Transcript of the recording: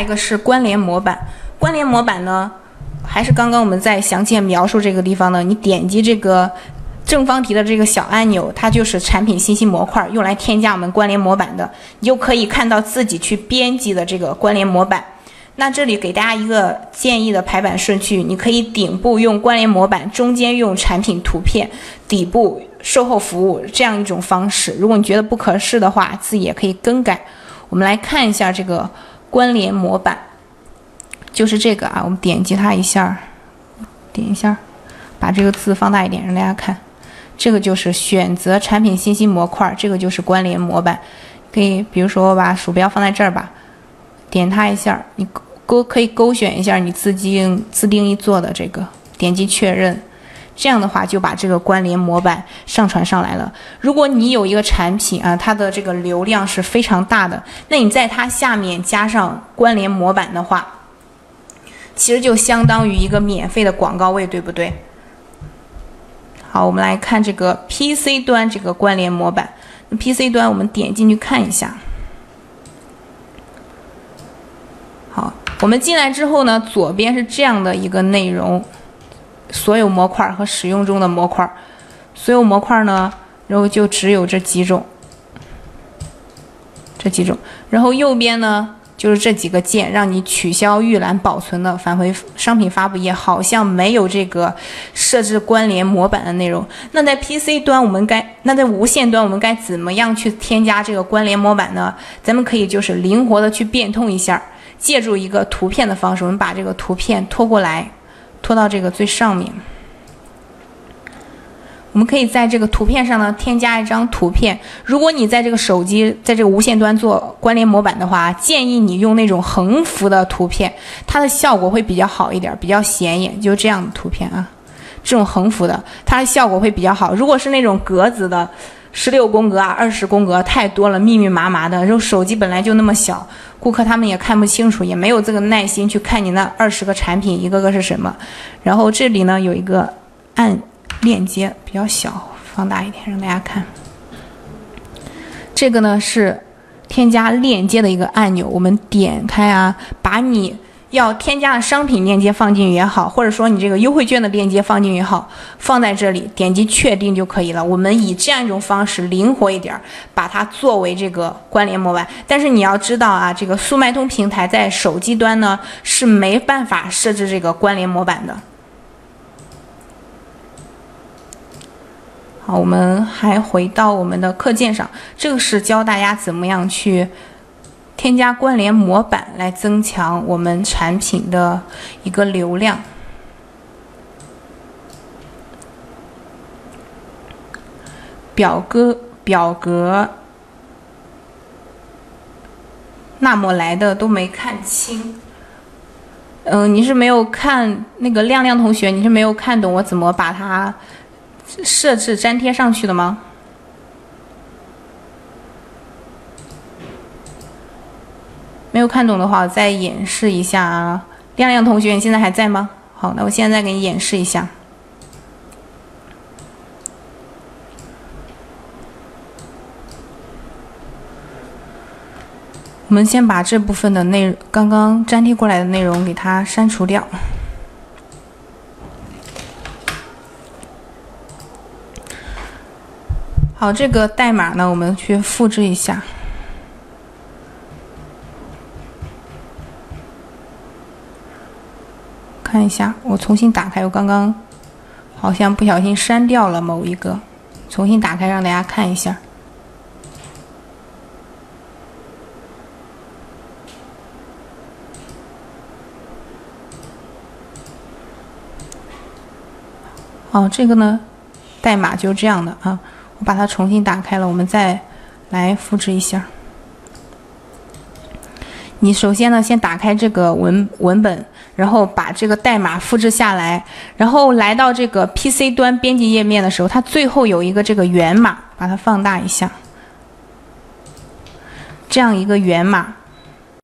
一个是关联模板。关联模板呢，还是刚刚我们在详细描述这个地方呢？你点击这个正方体的这个小按钮，它就是产品信息模块，用来添加我们关联模板的。你就可以看到自己去编辑的这个关联模板。那这里给大家一个建议的排版顺序，你可以顶部用关联模板，中间用产品图片，底部售后服务这样一种方式。如果你觉得不合适的话，自己也可以更改。我们来看一下这个关联模板，就是这个啊，我们点击它一下，点一下，把这个字放大一点，让大家看。这个就是选择产品信息模块，这个就是关联模板。可以，比如说我把鼠标放在这儿吧，点它一下，你。勾可以勾选一下你自定自定义做的这个，点击确认，这样的话就把这个关联模板上传上来了。如果你有一个产品啊，它的这个流量是非常大的，那你在它下面加上关联模板的话，其实就相当于一个免费的广告位，对不对？好，我们来看这个 PC 端这个关联模板，PC 端我们点进去看一下。好我们进来之后呢，左边是这样的一个内容，所有模块和使用中的模块，所有模块呢，然后就只有这几种，这几种，然后右边呢就是这几个键，让你取消预览保存的，返回商品发布页，好像没有这个设置关联模板的内容。那在 PC 端我们该，那在无线端我们该怎么样去添加这个关联模板呢？咱们可以就是灵活的去变通一下。借助一个图片的方式，我们把这个图片拖过来，拖到这个最上面。我们可以在这个图片上呢添加一张图片。如果你在这个手机在这个无线端做关联模板的话，建议你用那种横幅的图片，它的效果会比较好一点，比较显眼。就这样的图片啊，这种横幅的，它的效果会比较好。如果是那种格子的。十六宫格啊，二十宫格太多了，密密麻麻的。然后手机本来就那么小，顾客他们也看不清楚，也没有这个耐心去看你那二十个产品一个个是什么。然后这里呢有一个按链接，比较小，放大一点让大家看。这个呢是添加链接的一个按钮，我们点开啊，把你。要添加的商品链接放进去也好，或者说你这个优惠券的链接放进去也好，放在这里点击确定就可以了。我们以这样一种方式灵活一点，把它作为这个关联模板。但是你要知道啊，这个速卖通平台在手机端呢是没办法设置这个关联模板的。好，我们还回到我们的课件上，这个是教大家怎么样去。添加关联模板来增强我们产品的一个流量。表格表格，那么来的都没看清。嗯，你是没有看那个亮亮同学，你是没有看懂我怎么把它设置粘贴上去的吗？没有看懂的话，我再演示一下啊！亮亮同学，你现在还在吗？好，那我现在给你演示一下。我们先把这部分的内刚刚粘贴过来的内容给它删除掉。好，这个代码呢，我们去复制一下。看一下，我重新打开。我刚刚好像不小心删掉了某一个，重新打开让大家看一下。哦，这个呢，代码就这样的啊。我把它重新打开了，我们再来复制一下。你首先呢，先打开这个文文本。然后把这个代码复制下来，然后来到这个 PC 端编辑页面的时候，它最后有一个这个源码，把它放大一下，这样一个源码，